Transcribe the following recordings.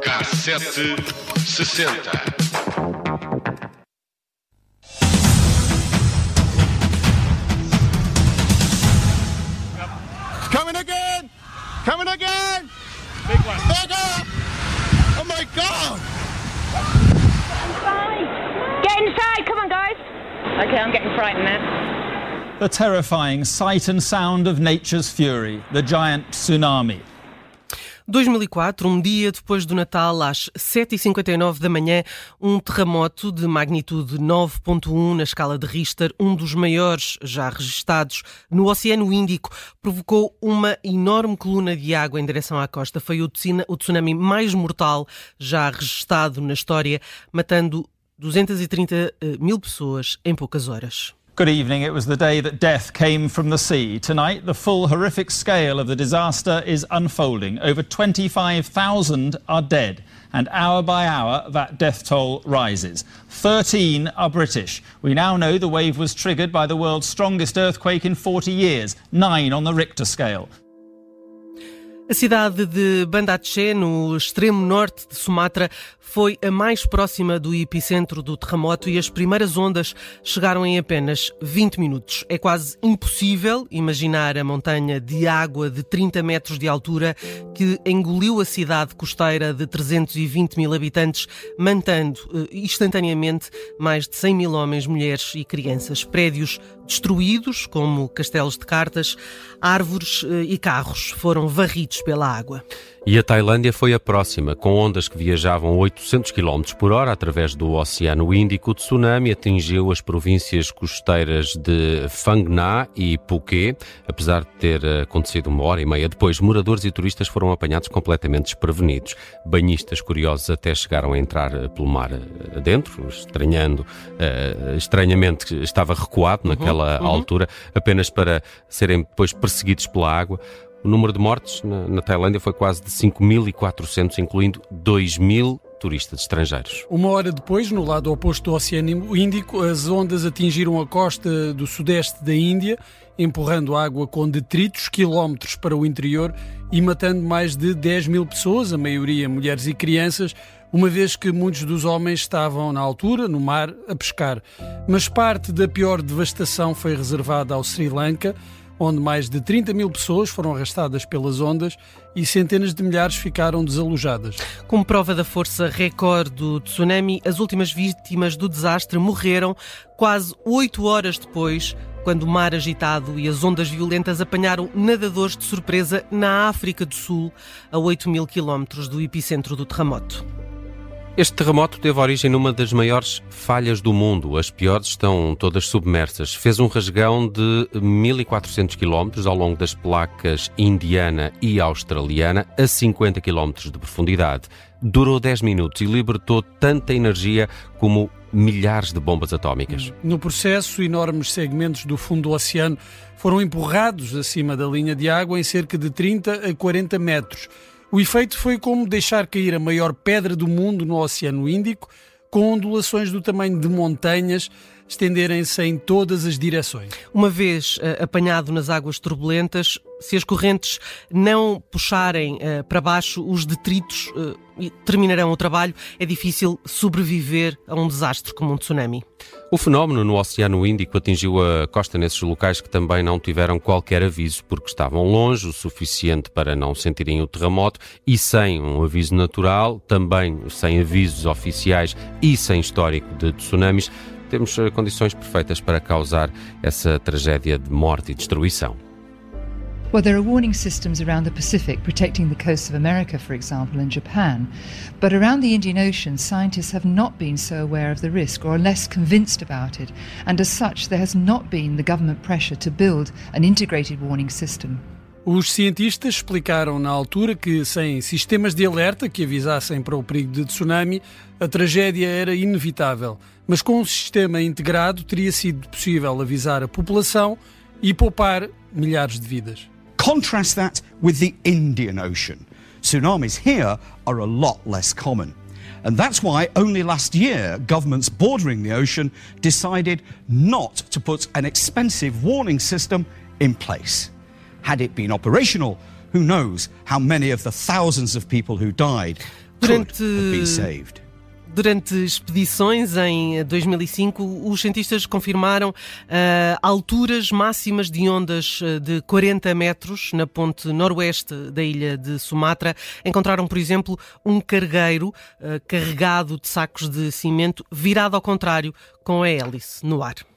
Cassete sessenta. Coming again! Coming again! Big one. Bigger! Oh my god! Get inside, come on, guys. Okay, I'm getting frightened now. The terrifying sight and sound of nature's fury, the giant tsunami. 2004, um dia depois do Natal, às 7h59 da manhã, um terremoto de magnitude 9.1 na escala de Richter, um dos maiores já registados no Oceano Índico, provocou uma enorme coluna de água em direção à costa. Foi o tsunami mais mortal já registado na história, matando 230 eh, mil pessoas em poucas horas. Good evening. It was the day that death came from the sea. Tonight, the full horrific scale of the disaster is unfolding. Over 25,000 are dead, and hour by hour, that death toll rises. 13 are British. We now know the wave was triggered by the world's strongest earthquake in 40 years, nine on the Richter scale. A cidade de Banda Aceh, no extremo norte de Sumatra, foi a mais próxima do epicentro do terremoto e as primeiras ondas chegaram em apenas 20 minutos. É quase impossível imaginar a montanha de água de 30 metros de altura que engoliu a cidade costeira de 320 mil habitantes, mantendo eh, instantaneamente mais de 100 mil homens, mulheres e crianças. Prédios destruídos, como castelos de cartas, árvores eh, e carros foram varridos pela água. E a Tailândia foi a próxima, com ondas que viajavam 800 km por hora através do Oceano Índico. O tsunami atingiu as províncias costeiras de Phang Nga e Phuket. Apesar de ter acontecido uma hora e meia depois, moradores e turistas foram apanhados completamente desprevenidos. Banhistas curiosos até chegaram a entrar pelo mar adentro, estranhando, uh, estranhamente estava recuado naquela uhum, uhum. altura, apenas para serem depois perseguidos pela água. O número de mortes na, na Tailândia foi quase de 5.400, incluindo 2.000 turistas estrangeiros. Uma hora depois, no lado oposto do Oceano Índico, as ondas atingiram a costa do sudeste da Índia, empurrando água com detritos quilómetros para o interior e matando mais de 10 mil pessoas, a maioria mulheres e crianças, uma vez que muitos dos homens estavam na altura, no mar, a pescar. Mas parte da pior devastação foi reservada ao Sri Lanka, onde mais de 30 mil pessoas foram arrastadas pelas ondas e centenas de milhares ficaram desalojadas. Como prova da força recorde do tsunami, as últimas vítimas do desastre morreram quase oito horas depois quando o mar agitado e as ondas violentas apanharam nadadores de surpresa na África do Sul, a 8 mil quilómetros do epicentro do terremoto. Este terremoto teve origem numa das maiores falhas do mundo. As piores estão todas submersas. Fez um rasgão de 1400 km ao longo das placas indiana e australiana a 50 km de profundidade. Durou 10 minutos e libertou tanta energia como milhares de bombas atómicas. No processo, enormes segmentos do fundo do oceano foram empurrados acima da linha de água em cerca de 30 a 40 metros. O efeito foi como deixar cair a maior pedra do mundo no Oceano Índico, com ondulações do tamanho de montanhas estenderem-se em todas as direções. Uma vez uh, apanhado nas águas turbulentas, se as correntes não puxarem uh, para baixo, os detritos uh, terminarão o trabalho. É difícil sobreviver a um desastre como um tsunami. O fenómeno no Oceano Índico atingiu a costa nesses locais que também não tiveram qualquer aviso, porque estavam longe o suficiente para não sentirem o terremoto e sem um aviso natural, também sem avisos oficiais e sem histórico de tsunamis temos eh, condições perfeitas para causar essa tragédia de morte e destruição. Well, there are warning systems around the Pacific protecting the coasts of America, for example, and Japan. But around the Indian Ocean, scientists have not been so aware of the risk or are less convinced about it. And as such, there has not been the government pressure to build an integrated warning system. Os cientistas explicaram na altura que, sem sistemas de alerta que avisassem para o perigo de tsunami, a tragédia era inevitável. Mas com um sistema integrado teria sido possível avisar a população e poupar milhares de vidas. Contrast that with the Indian Ocean. Tsunamis here are a lot less common. And that's why only last year governments bordering the ocean decided not to put an expensive warning system in place. Had it been operational, who knows how many of the thousands of people who died could have been saved. Durante expedições em 2005, os cientistas confirmaram uh, alturas máximas de ondas eh, de 40 metros na ponte noroeste da ilha de Sumatra. Encontraram, por exemplo, um cargueiro uh, carregado de sacos de cimento virado ao contrário, com a hélice no ar.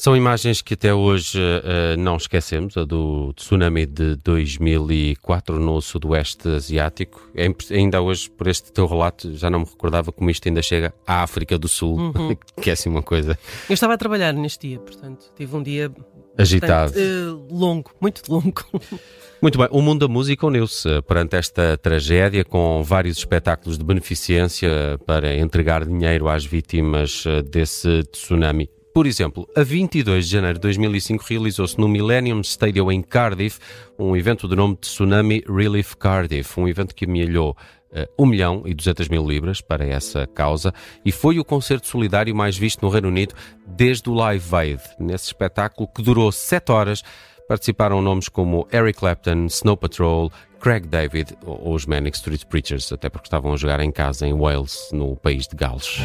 São imagens que até hoje uh, não esquecemos, a do tsunami de 2004 no sudoeste asiático. É, ainda hoje, por este teu relato, já não me recordava como isto ainda chega à África do Sul, uhum. que é assim uma coisa. Eu estava a trabalhar neste dia, portanto, tive um dia agitado, bastante, uh, longo, muito longo. Muito bem, o mundo da música uniu-se perante esta tragédia com vários espetáculos de beneficência para entregar dinheiro às vítimas eh, desse tsunami. Por exemplo, a 22 de janeiro de 2005 realizou-se no Millennium Stadium em Cardiff um evento de nome de Tsunami Relief Cardiff, um evento que amealhou uh, 1 milhão e 200 mil libras para essa causa e foi o concerto solidário mais visto no Reino Unido desde o Live Aid. Nesse espetáculo que durou 7 horas, participaram nomes como Eric Clapton, Snow Patrol, Craig David ou os Manic Street Preachers, até porque estavam a jogar em casa em Wales, no país de Gales.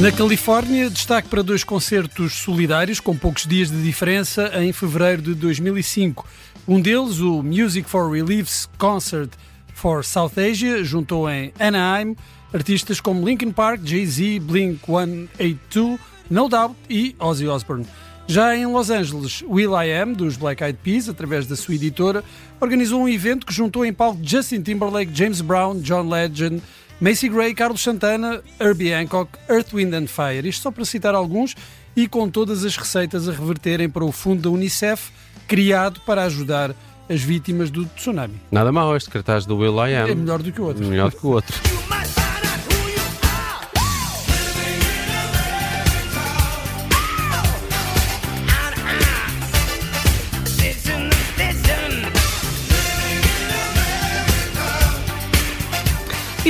Na Califórnia, destaque para dois concertos solidários com poucos dias de diferença em fevereiro de 2005. Um deles, o Music for Relief's Concert for South Asia, juntou em Anaheim artistas como Linkin Park, Jay-Z, Blink-182, No Doubt e Ozzy Osbourne. Já em Los Angeles, Will I Am, dos Black Eyed Peas, através da sua editora, organizou um evento que juntou em palco Justin Timberlake, James Brown, John Legend, Macy Gray, Carlos Santana, Herbie Hancock, Earth, Wind and Fire. Isto só para citar alguns e com todas as receitas a reverterem para o fundo da Unicef, criado para ajudar as vítimas do tsunami. Nada mal este cartaz do Will I Am. É melhor do que o outro. Melhor do que o outro.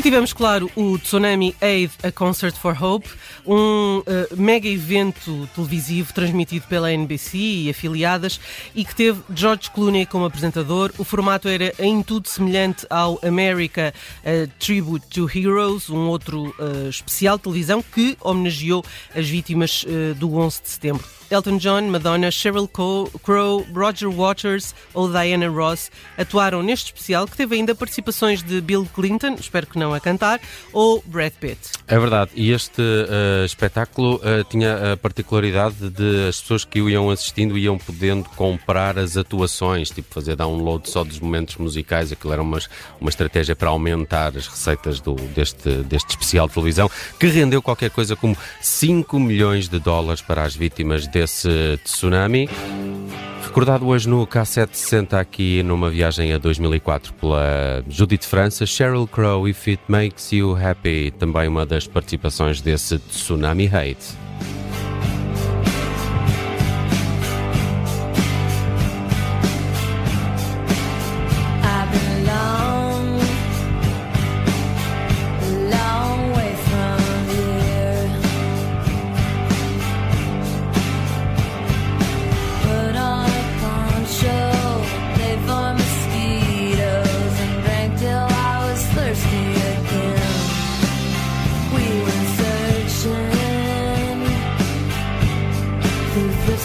E tivemos, claro, o Tsunami Aid A Concert for Hope, um uh, mega evento televisivo transmitido pela NBC e afiliadas e que teve George Clooney como apresentador. O formato era em tudo semelhante ao America uh, Tribute to Heroes, um outro uh, especial de televisão que homenageou as vítimas do 11 de setembro. Elton John, Madonna, Sheryl Crow, Roger Waters ou Diana Ross atuaram neste especial que teve ainda participações de Bill Clinton, espero que não a cantar, ou Brad Pitt. É verdade, e este uh, espetáculo uh, tinha a particularidade de as pessoas que o iam assistindo iam podendo comprar as atuações, tipo fazer download só dos momentos musicais, aquilo era uma, uma estratégia para aumentar as receitas do, deste, deste especial de televisão, que rendeu qualquer coisa como 5 milhões de dólares para as vítimas de desse tsunami. Recordado hoje no K760 aqui numa viagem a 2004 pela Judith França, Sheryl Crow, If It Makes You Happy, também uma das participações desse Tsunami Hate. You.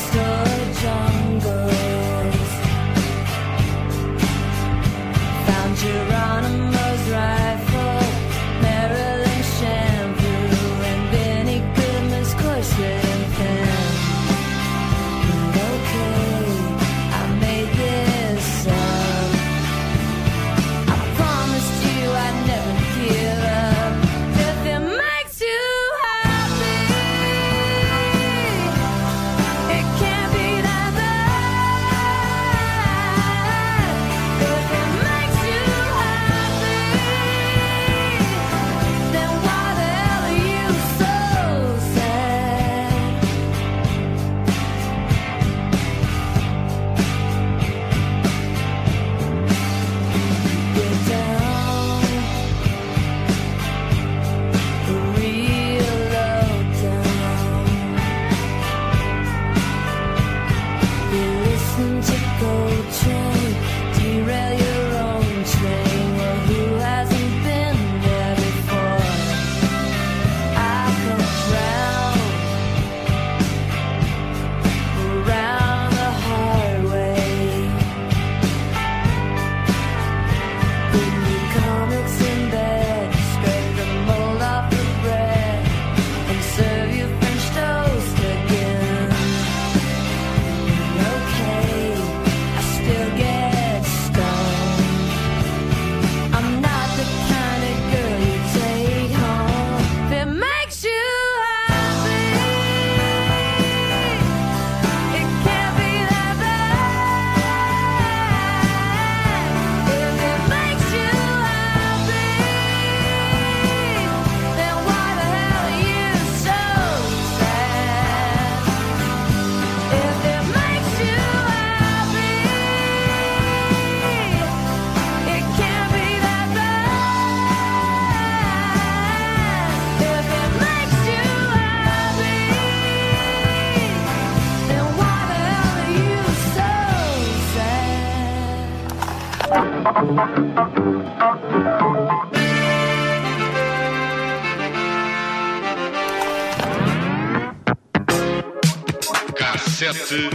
Cassete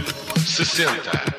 60.